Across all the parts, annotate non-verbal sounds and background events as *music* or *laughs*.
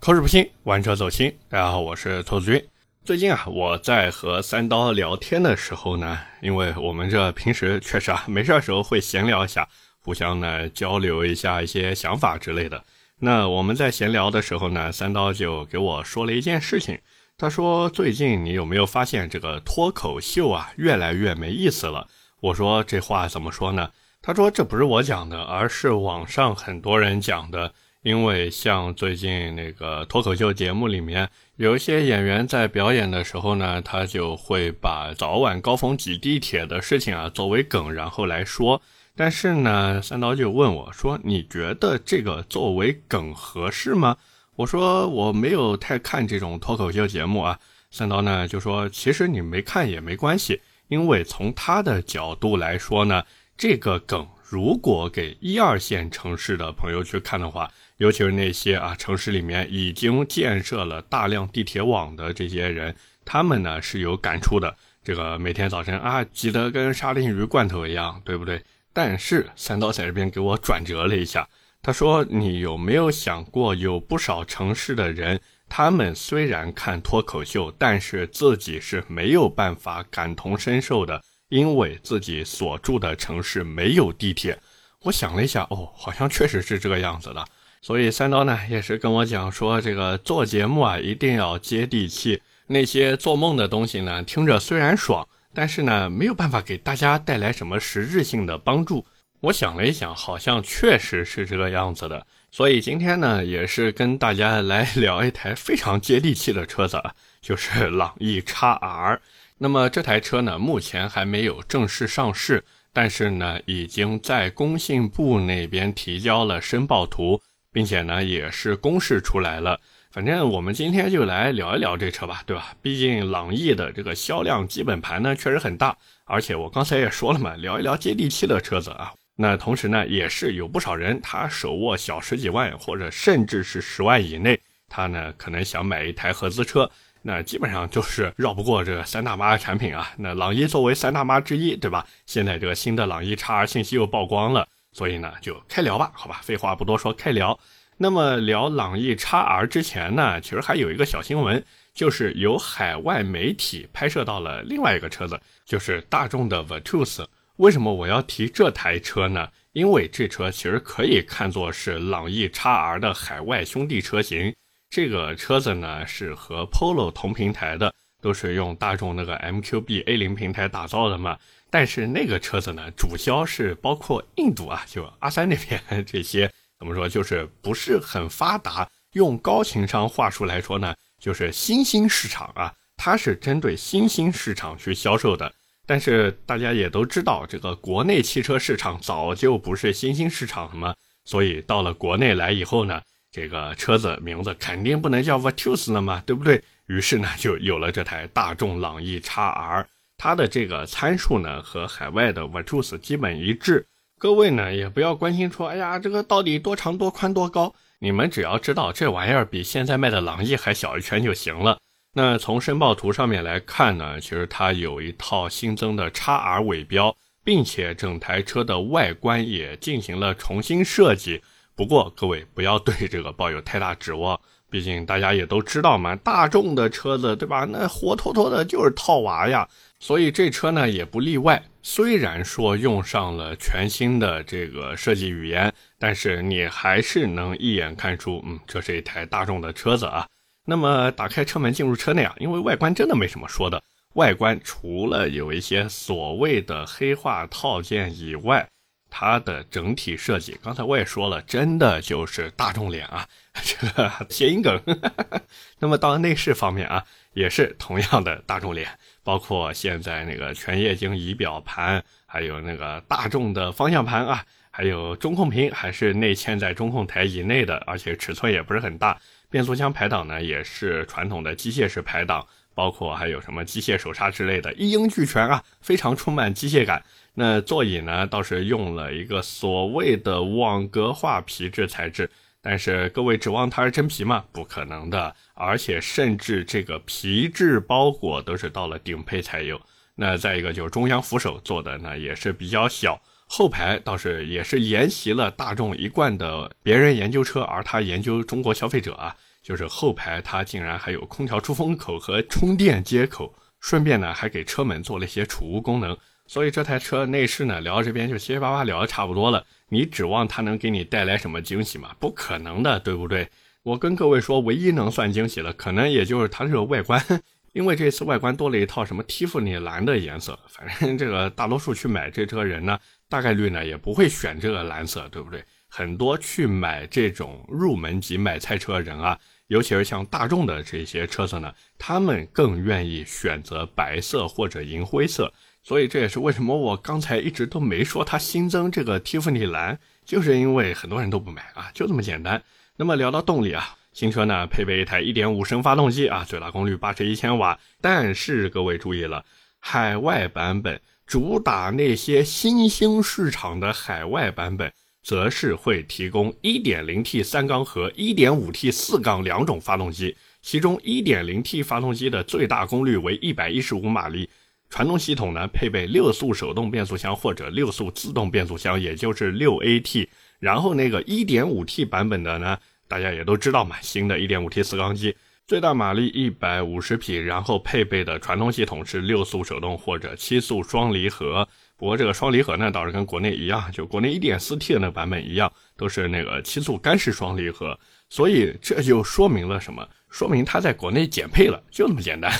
口齿不清，玩车走心。大家好，我是兔子君。最近啊，我在和三刀聊天的时候呢，因为我们这平时确实啊，没事的时候会闲聊一下，互相呢交流一下一些想法之类的。那我们在闲聊的时候呢，三刀就给我说了一件事情。他说：“最近你有没有发现这个脱口秀啊，越来越没意思了？”我说：“这话怎么说呢？”他说：“这不是我讲的，而是网上很多人讲的。”因为像最近那个脱口秀节目里面，有一些演员在表演的时候呢，他就会把早晚高峰挤地铁的事情啊作为梗，然后来说。但是呢，三刀就问我说：“你觉得这个作为梗合适吗？”我说：“我没有太看这种脱口秀节目啊。”三刀呢就说：“其实你没看也没关系，因为从他的角度来说呢，这个梗如果给一二线城市的朋友去看的话。”尤其是那些啊，城市里面已经建设了大量地铁网的这些人，他们呢是有感触的。这个每天早晨啊，挤得跟沙丁鱼罐头一样，对不对？但是三刀在这边给我转折了一下，他说：“你有没有想过，有不少城市的人，他们虽然看脱口秀，但是自己是没有办法感同身受的，因为自己所住的城市没有地铁。”我想了一下，哦，好像确实是这个样子的。所以三刀呢也是跟我讲说，这个做节目啊一定要接地气。那些做梦的东西呢，听着虽然爽，但是呢没有办法给大家带来什么实质性的帮助。我想了一想，好像确实是这个样子的。所以今天呢，也是跟大家来聊一台非常接地气的车子，就是朗逸 XR。那么这台车呢，目前还没有正式上市，但是呢，已经在工信部那边提交了申报图。并且呢，也是公示出来了。反正我们今天就来聊一聊这车吧，对吧？毕竟朗逸的这个销量基本盘呢确实很大，而且我刚才也说了嘛，聊一聊接地气的车子啊。那同时呢，也是有不少人他手握小十几万或者甚至是十万以内，他呢可能想买一台合资车，那基本上就是绕不过这个三大妈的产品啊。那朗逸作为三大妈之一，对吧？现在这个新的朗逸 XR 信息又曝光了。所以呢，就开聊吧，好吧，废话不多说，开聊。那么聊朗逸 XR 之前呢，其实还有一个小新闻，就是有海外媒体拍摄到了另外一个车子，就是大众的 Virtus。为什么我要提这台车呢？因为这车其实可以看作是朗逸 XR 的海外兄弟车型。这个车子呢是和 Polo 同平台的，都是用大众那个 MQB A0 平台打造的嘛。但是那个车子呢，主销是包括印度啊，就阿三那边这些怎么说，就是不是很发达。用高情商话术来说呢，就是新兴市场啊，它是针对新兴市场去销售的。但是大家也都知道，这个国内汽车市场早就不是新兴市场了嘛，所以到了国内来以后呢，这个车子名字肯定不能叫 Virtus 了嘛，对不对？于是呢，就有了这台大众朗逸 XR。它的这个参数呢和海外的 Virtus 基本一致，各位呢也不要关心说，哎呀，这个到底多长多宽多高？你们只要知道这玩意儿比现在卖的朗逸还小一圈就行了。那从申报图上面来看呢，其实它有一套新增的 XR 尾标，并且整台车的外观也进行了重新设计。不过各位不要对这个抱有太大指望。毕竟大家也都知道嘛，大众的车子对吧？那活脱脱的就是套娃呀。所以这车呢也不例外。虽然说用上了全新的这个设计语言，但是你还是能一眼看出，嗯，这是一台大众的车子啊。那么打开车门进入车内啊，因为外观真的没什么说的。外观除了有一些所谓的黑化套件以外，它的整体设计，刚才我也说了，真的就是大众脸啊。*laughs* 这个谐音梗，*laughs* 那么到内饰方面啊，也是同样的大众脸，包括现在那个全液晶仪表盘，还有那个大众的方向盘啊，还有中控屏还是内嵌在中控台以内的，而且尺寸也不是很大。变速箱排档呢也是传统的机械式排档，包括还有什么机械手刹之类的，一应俱全啊，非常充满机械感。那座椅呢倒是用了一个所谓的网格化皮质材质。但是各位指望它是真皮吗？不可能的，而且甚至这个皮质包裹都是到了顶配才有。那再一个就是中央扶手做的呢也是比较小，后排倒是也是沿袭了大众一贯的别人研究车，而他研究中国消费者啊，就是后排它竟然还有空调出风口和充电接口，顺便呢还给车门做了一些储物功能。所以这台车内饰呢，聊到这边就七七八八聊的差不多了。你指望它能给你带来什么惊喜吗？不可能的，对不对？我跟各位说，唯一能算惊喜的，可能也就是它这个外观，因为这次外观多了一套什么蒂芙尼蓝的颜色。反正这个大多数去买这车人呢，大概率呢也不会选这个蓝色，对不对？很多去买这种入门级买菜车人啊，尤其是像大众的这些车子呢，他们更愿意选择白色或者银灰色。所以这也是为什么我刚才一直都没说它新增这个蒂芙尼蓝，就是因为很多人都不买啊，就这么简单。那么聊到动力啊，新车呢配备一台1.5升发动机啊，最大功率81千瓦。但是各位注意了，海外版本主打那些新兴市场的海外版本，则是会提供 1.0T 三缸和 1.5T 四缸两种发动机，其中 1.0T 发动机的最大功率为115马力。传动系统呢，配备六速手动变速箱或者六速自动变速箱，也就是六 AT。然后那个 1.5T 版本的呢，大家也都知道嘛，新的 1.5T 四缸机，最大马力150匹，然后配备的传动系统是六速手动或者七速双离合。不过这个双离合呢，倒是跟国内一样，就国内 1.4T 的那个版本一样，都是那个七速干式双离合。所以这就说明了什么？说明它在国内减配了，就这么简单。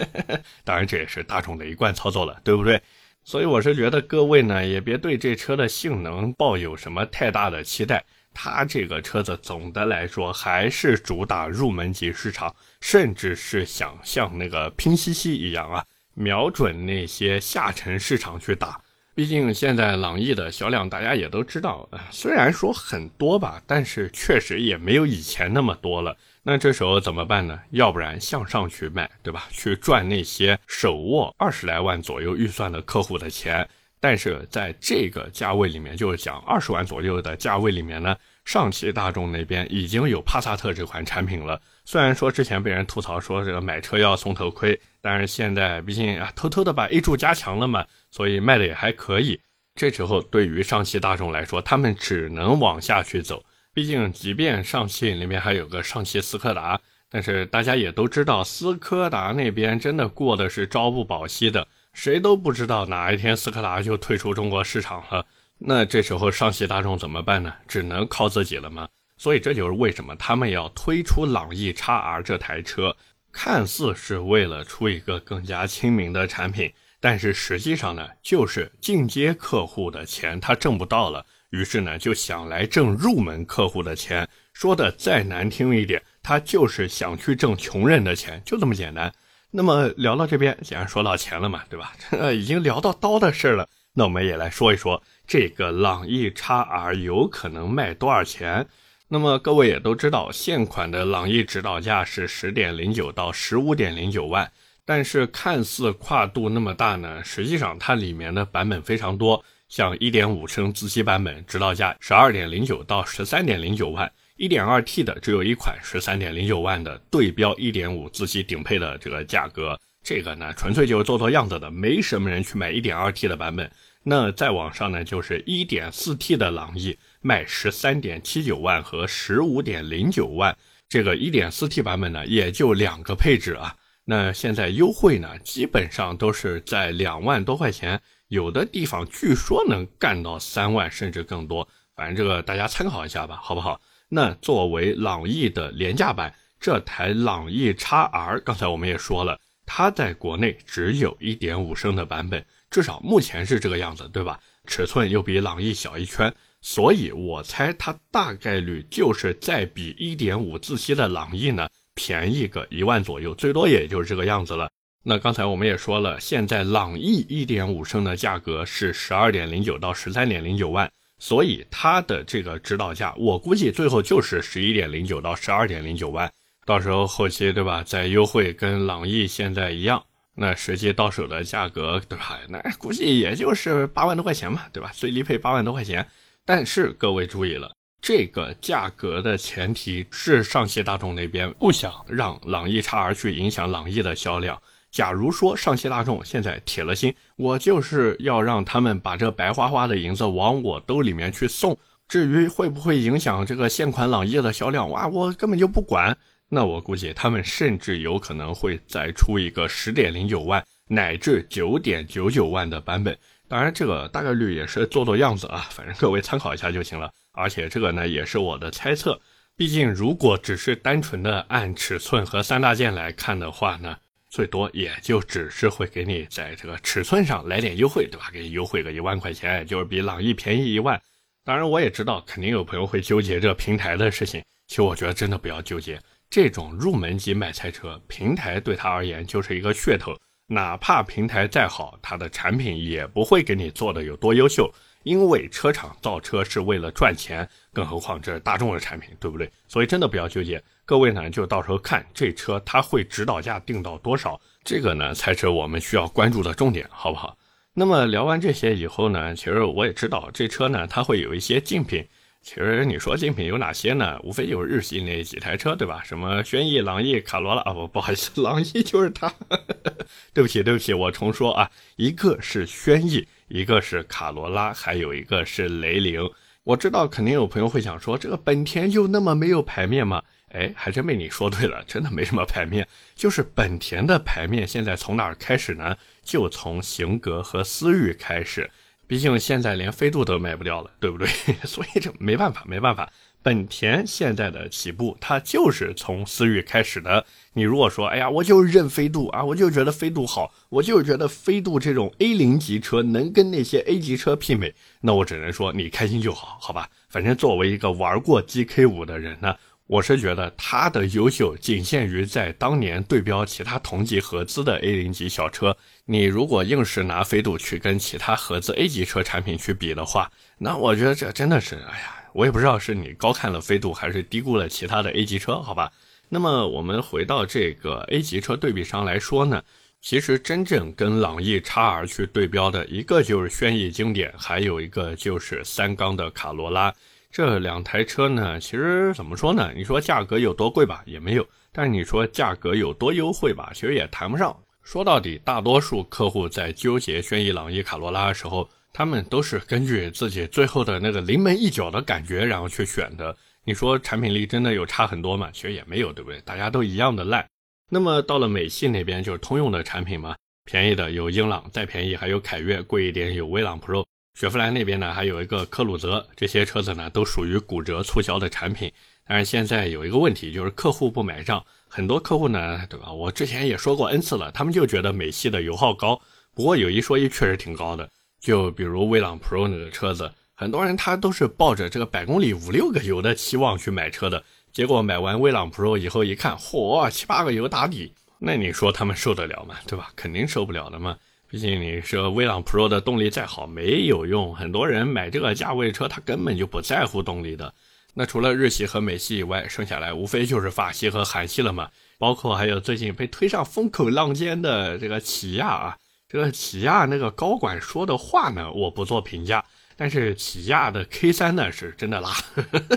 *laughs* 当然，这也是大众的一贯操作了，对不对？所以我是觉得各位呢，也别对这车的性能抱有什么太大的期待。它这个车子总的来说还是主打入门级市场，甚至是想像那个拼夕夕一样啊，瞄准那些下沉市场去打。毕竟现在朗逸的销量大家也都知道，虽然说很多吧，但是确实也没有以前那么多了。那这时候怎么办呢？要不然向上去卖，对吧？去赚那些手握二十来万左右预算的客户的钱。但是在这个价位里面，就是讲二十万左右的价位里面呢，上汽大众那边已经有帕萨特这款产品了。虽然说之前被人吐槽说这个买车要送头盔，但是现在毕竟啊偷偷的把 A 柱加强了嘛，所以卖的也还可以。这时候对于上汽大众来说，他们只能往下去走。毕竟，即便上汽里面还有个上汽斯柯达，但是大家也都知道，斯柯达那边真的过的是朝不保夕的，谁都不知道哪一天斯柯达就退出中国市场了。那这时候上汽大众怎么办呢？只能靠自己了吗？所以这就是为什么他们要推出朗逸 x R 这台车，看似是为了出一个更加亲民的产品，但是实际上呢，就是进阶客户的钱他挣不到了。于是呢，就想来挣入门客户的钱。说的再难听一点，他就是想去挣穷人的钱，就这么简单。那么聊到这边，既然说到钱了嘛，对吧？*laughs* 已经聊到刀的事了，那我们也来说一说这个朗逸 x R 有可能卖多少钱。那么各位也都知道，现款的朗逸指导价是十点零九到十五点零九万，但是看似跨度那么大呢，实际上它里面的版本非常多。像1.5升自吸版本，指导价12.09到13.09万；1.2T 的只有一款，13.09万的对标1.5自吸顶配的这个价格，这个呢纯粹就是做做样子的，没什么人去买 1.2T 的版本。那再往上呢，就是 1.4T 的朗逸，卖13.79万和15.09万，这个 1.4T 版本呢也就两个配置啊。那现在优惠呢，基本上都是在两万多块钱。有的地方据说能干到三万甚至更多，反正这个大家参考一下吧，好不好？那作为朗逸的廉价版，这台朗逸 x R，刚才我们也说了，它在国内只有一点五升的版本，至少目前是这个样子，对吧？尺寸又比朗逸小一圈，所以我猜它大概率就是在比一点五自吸的朗逸呢便宜个一万左右，最多也就是这个样子了。那刚才我们也说了，现在朗逸1.5升的价格是12.09到13.09万，所以它的这个指导价，我估计最后就是11.09到12.09万。到时候后期对吧，再优惠跟朗逸现在一样，那实际到手的价格对吧？那估计也就是八万多块钱嘛，对吧？最低配八万多块钱。但是各位注意了，这个价格的前提是上汽大众那边不想让朗逸 x R 去影响朗逸的销量。假如说上汽大众现在铁了心，我就是要让他们把这白花花的银子往我兜里面去送。至于会不会影响这个现款朗逸的销量，哇，我根本就不管。那我估计他们甚至有可能会再出一个十点零九万乃至九点九九万的版本。当然，这个大概率也是做做样子啊，反正各位参考一下就行了。而且这个呢，也是我的猜测。毕竟，如果只是单纯的按尺寸和三大件来看的话呢，最多也就只是会给你在这个尺寸上来点优惠，对吧？给你优惠个一万块钱，就是比朗逸便宜一万。当然，我也知道肯定有朋友会纠结这平台的事情。其实我觉得真的不要纠结。这种入门级买菜车，平台对他而言就是一个噱头。哪怕平台再好，它的产品也不会给你做的有多优秀，因为车厂造车是为了赚钱，更何况这是大众的产品，对不对？所以真的不要纠结。各位呢，就到时候看这车它会指导价定到多少，这个呢才是我们需要关注的重点，好不好？那么聊完这些以后呢，其实我也知道这车呢它会有一些竞品。其实你说竞品有哪些呢？无非就是日系那几台车，对吧？什么轩逸、朗逸、卡罗拉啊，不，不好意思，*laughs* 朗逸就是它。*laughs* 对不起，对不起，我重说啊，一个是轩逸，一个是卡罗拉，还有一个是雷凌。我知道肯定有朋友会想说，这个本田就那么没有牌面吗？哎，还真被你说对了，真的没什么牌面。就是本田的牌面现在从哪儿开始呢？就从型格和思域开始。毕竟现在连飞度都卖不掉了，对不对？*laughs* 所以这没办法，没办法。本田现在的起步，它就是从思域开始的。你如果说，哎呀，我就认飞度啊，我就觉得飞度好，我就觉得飞度这种 A 零级车能跟那些 A 级车媲美，那我只能说你开心就好，好吧？反正作为一个玩过 GK 五的人呢。我是觉得它的优秀仅限于在当年对标其他同级合资的 A 零级小车。你如果硬是拿飞度去跟其他合资 A 级车产品去比的话，那我觉得这真的是，哎呀，我也不知道是你高看了飞度，还是低估了其他的 A 级车，好吧？那么我们回到这个 A 级车对比上来说呢，其实真正跟朗逸 x R 去对标的一个就是轩逸经典，还有一个就是三缸的卡罗拉。这两台车呢，其实怎么说呢？你说价格有多贵吧，也没有；但是你说价格有多优惠吧，其实也谈不上。说到底，大多数客户在纠结轩逸、朗逸、卡罗拉的时候，他们都是根据自己最后的那个临门一脚的感觉，然后去选的。你说产品力真的有差很多吗？其实也没有，对不对？大家都一样的烂。那么到了美系那边，就是通用的产品嘛，便宜的有英朗，再便宜还有凯越，贵一点有威朗 Pro。雪佛兰那边呢，还有一个科鲁泽，这些车子呢都属于骨折促销的产品。但是现在有一个问题，就是客户不买账。很多客户呢，对吧？我之前也说过 N 次了，他们就觉得美系的油耗高。不过有一说一，确实挺高的。就比如威朗 Pro 那个车子，很多人他都是抱着这个百公里五六个油的期望去买车的，结果买完威朗 Pro 以后一看，嚯，七八个油打底，那你说他们受得了吗？对吧？肯定受不了的嘛。毕竟你说威朗 Pro 的动力再好没有用，很多人买这个价位车，他根本就不在乎动力的。那除了日系和美系以外，剩下来无非就是法系和韩系了嘛。包括还有最近被推上风口浪尖的这个起亚啊，这个起亚那个高管说的话呢，我不做评价。但是起亚的 K3 呢是真的拉，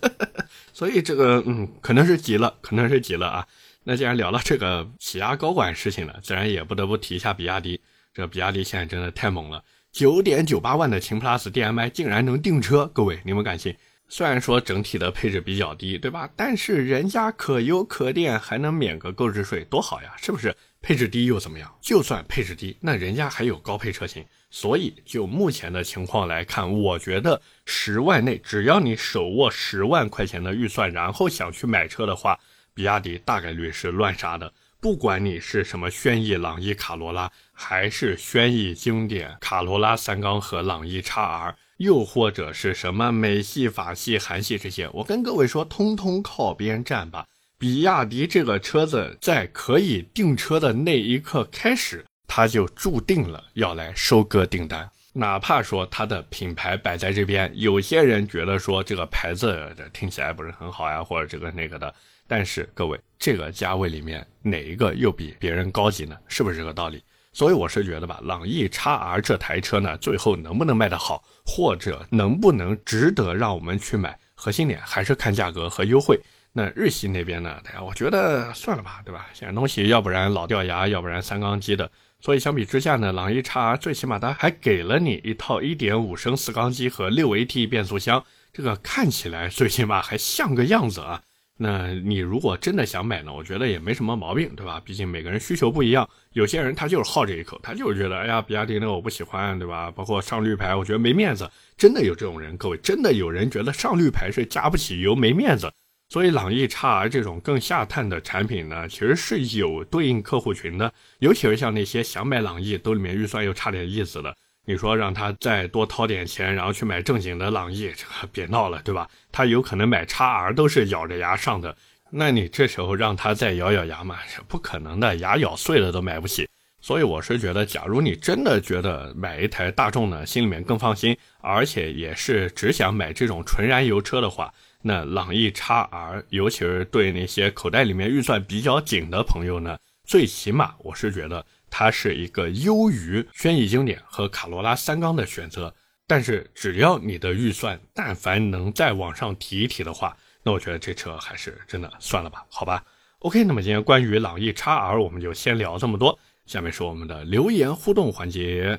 *laughs* 所以这个嗯，可能是急了，可能是急了啊。那既然聊到这个起亚高管事情了，自然也不得不提一下比亚迪。这比亚迪现在真的太猛了，九点九八万的秦 PLUS DM-i 竟然能订车，各位你们敢信？虽然说整体的配置比较低，对吧？但是人家可油可电，还能免个购置税，多好呀，是不是？配置低又怎么样？就算配置低，那人家还有高配车型。所以就目前的情况来看，我觉得十万内，只要你手握十万块钱的预算，然后想去买车的话，比亚迪大概率是乱杀的。不管你是什么轩逸、朗逸、卡罗拉，还是轩逸经典、卡罗拉三缸和朗逸 x R，又或者是什么美系、法系、韩系这些，我跟各位说，通通靠边站吧。比亚迪这个车子在可以订车的那一刻开始，它就注定了要来收割订单。哪怕说它的品牌摆在这边，有些人觉得说这个牌子听起来不是很好呀，或者这个那个的。但是各位，这个价位里面哪一个又比别人高级呢？是不是这个道理？所以我是觉得吧，朗逸 x R 这台车呢，最后能不能卖得好，或者能不能值得让我们去买，核心点还是看价格和优惠。那日系那边呢？哎呀，我觉得算了吧，对吧？现在东西要不然老掉牙，要不然三缸机的。所以相比之下呢，朗逸 x R 最起码它还给了你一套1.5升四缸机和六 AT 变速箱，这个看起来最起码还像个样子啊。那你如果真的想买呢，我觉得也没什么毛病，对吧？毕竟每个人需求不一样，有些人他就是好这一口，他就是觉得，哎呀，比亚迪那个我不喜欢，对吧？包括上绿牌，我觉得没面子，真的有这种人。各位，真的有人觉得上绿牌是加不起油，没面子。所以朗逸 XR 这种更下探的产品呢，其实是有对应客户群的，尤其是像那些想买朗逸，兜里面预算又差点意思的。你说让他再多掏点钱，然后去买正经的朗逸，这个别闹了，对吧？他有可能买叉 R 都是咬着牙上的，那你这时候让他再咬咬牙嘛，不可能的，牙咬碎了都买不起。所以我是觉得，假如你真的觉得买一台大众呢，心里面更放心，而且也是只想买这种纯燃油车的话，那朗逸叉 R，尤其是对那些口袋里面预算比较紧的朋友呢，最起码我是觉得。它是一个优于轩逸经典和卡罗拉三缸的选择，但是只要你的预算但凡能再往上提一提的话，那我觉得这车还是真的算了吧，好吧。OK，那么今天关于朗逸 XR 我们就先聊这么多，下面是我们的留言互动环节。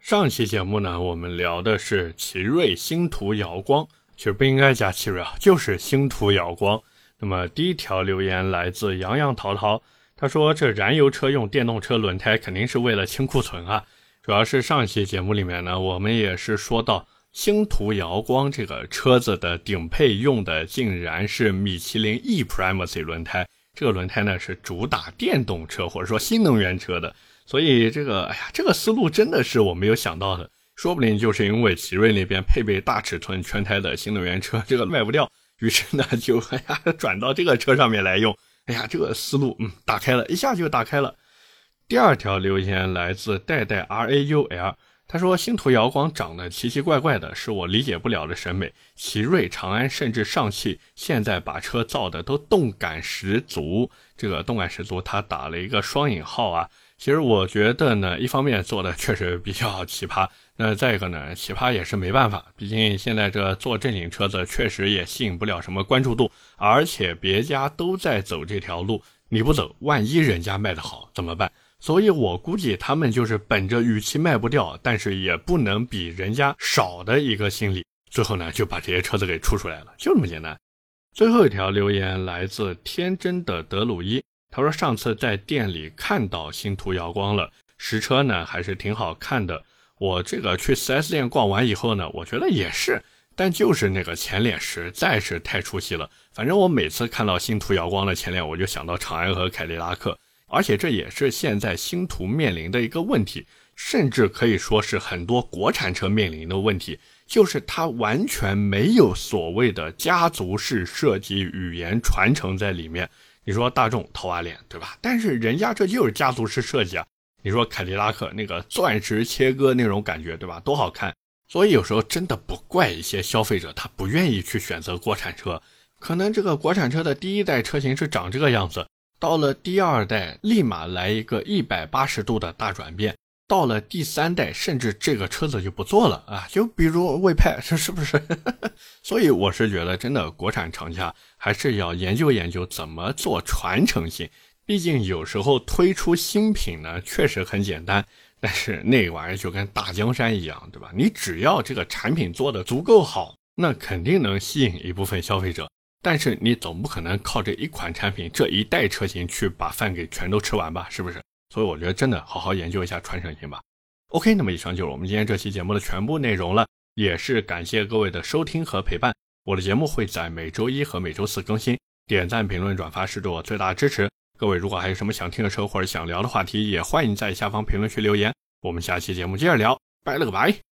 上期节目呢，我们聊的是奇瑞星途瑶光，其实不应该加奇瑞啊，就是星途瑶光。那么第一条留言来自洋洋淘淘。他说：“这燃油车用电动车轮胎肯定是为了清库存啊！主要是上一期节目里面呢，我们也是说到星途瑶光这个车子的顶配用的竟然是米其林 e Primacy 轮胎，这个轮胎呢是主打电动车或者说新能源车的，所以这个哎呀，这个思路真的是我没有想到的，说不定就是因为奇瑞那边配备大尺寸全胎的新能源车，这个卖不掉，于是呢就哎呀转到这个车上面来用。”哎呀，这个思路，嗯，打开了一下就打开了。第二条留言来自代代 R A U L，他说星途瑶光长得奇奇怪怪的，是我理解不了的审美。奇瑞、长安甚至上汽现在把车造的都动感十足，这个动感十足，他打了一个双引号啊。其实我觉得呢，一方面做的确实比较奇葩。那再一个呢，*laughs* 奇葩也是没办法，毕竟现在这做正经车子确实也吸引不了什么关注度，而且别家都在走这条路，你不走，万一人家卖得好怎么办？所以我估计他们就是本着与其卖不掉，但是也不能比人家少的一个心理，最后呢就把这些车子给出出来了，就这么简单。最后一条留言来自天真的德鲁伊，他说上次在店里看到星途瑶光了，实车呢还是挺好看的。我这个去 4S 店逛完以后呢，我觉得也是，但就是那个前脸实在是太出戏了。反正我每次看到星途瑶光的前脸，我就想到长安和凯迪拉克，而且这也是现在星途面临的一个问题，甚至可以说是很多国产车面临的问题，就是它完全没有所谓的家族式设计语言传承在里面。你说大众桃花脸对吧？但是人家这就是家族式设计啊。你说凯迪拉克那个钻石切割那种感觉，对吧？多好看！所以有时候真的不怪一些消费者，他不愿意去选择国产车。可能这个国产车的第一代车型是长这个样子，到了第二代立马来一个一百八十度的大转变，到了第三代甚至这个车子就不做了啊！就比如魏派，这 *laughs* 是不是？*laughs* 所以我是觉得，真的国产厂家还是要研究研究怎么做传承性。毕竟有时候推出新品呢，确实很简单，但是那玩意儿就跟大江山一样，对吧？你只要这个产品做的足够好，那肯定能吸引一部分消费者。但是你总不可能靠这一款产品、这一代车型去把饭给全都吃完吧？是不是？所以我觉得真的好好研究一下传承性吧。OK，那么以上就是我们今天这期节目的全部内容了，也是感谢各位的收听和陪伴。我的节目会在每周一和每周四更新，点赞、评论、转发是对我最大的支持。各位，如果还有什么想听的车或者想聊的话题，也欢迎在下方评论区留言。我们下期节目接着聊，拜了个拜。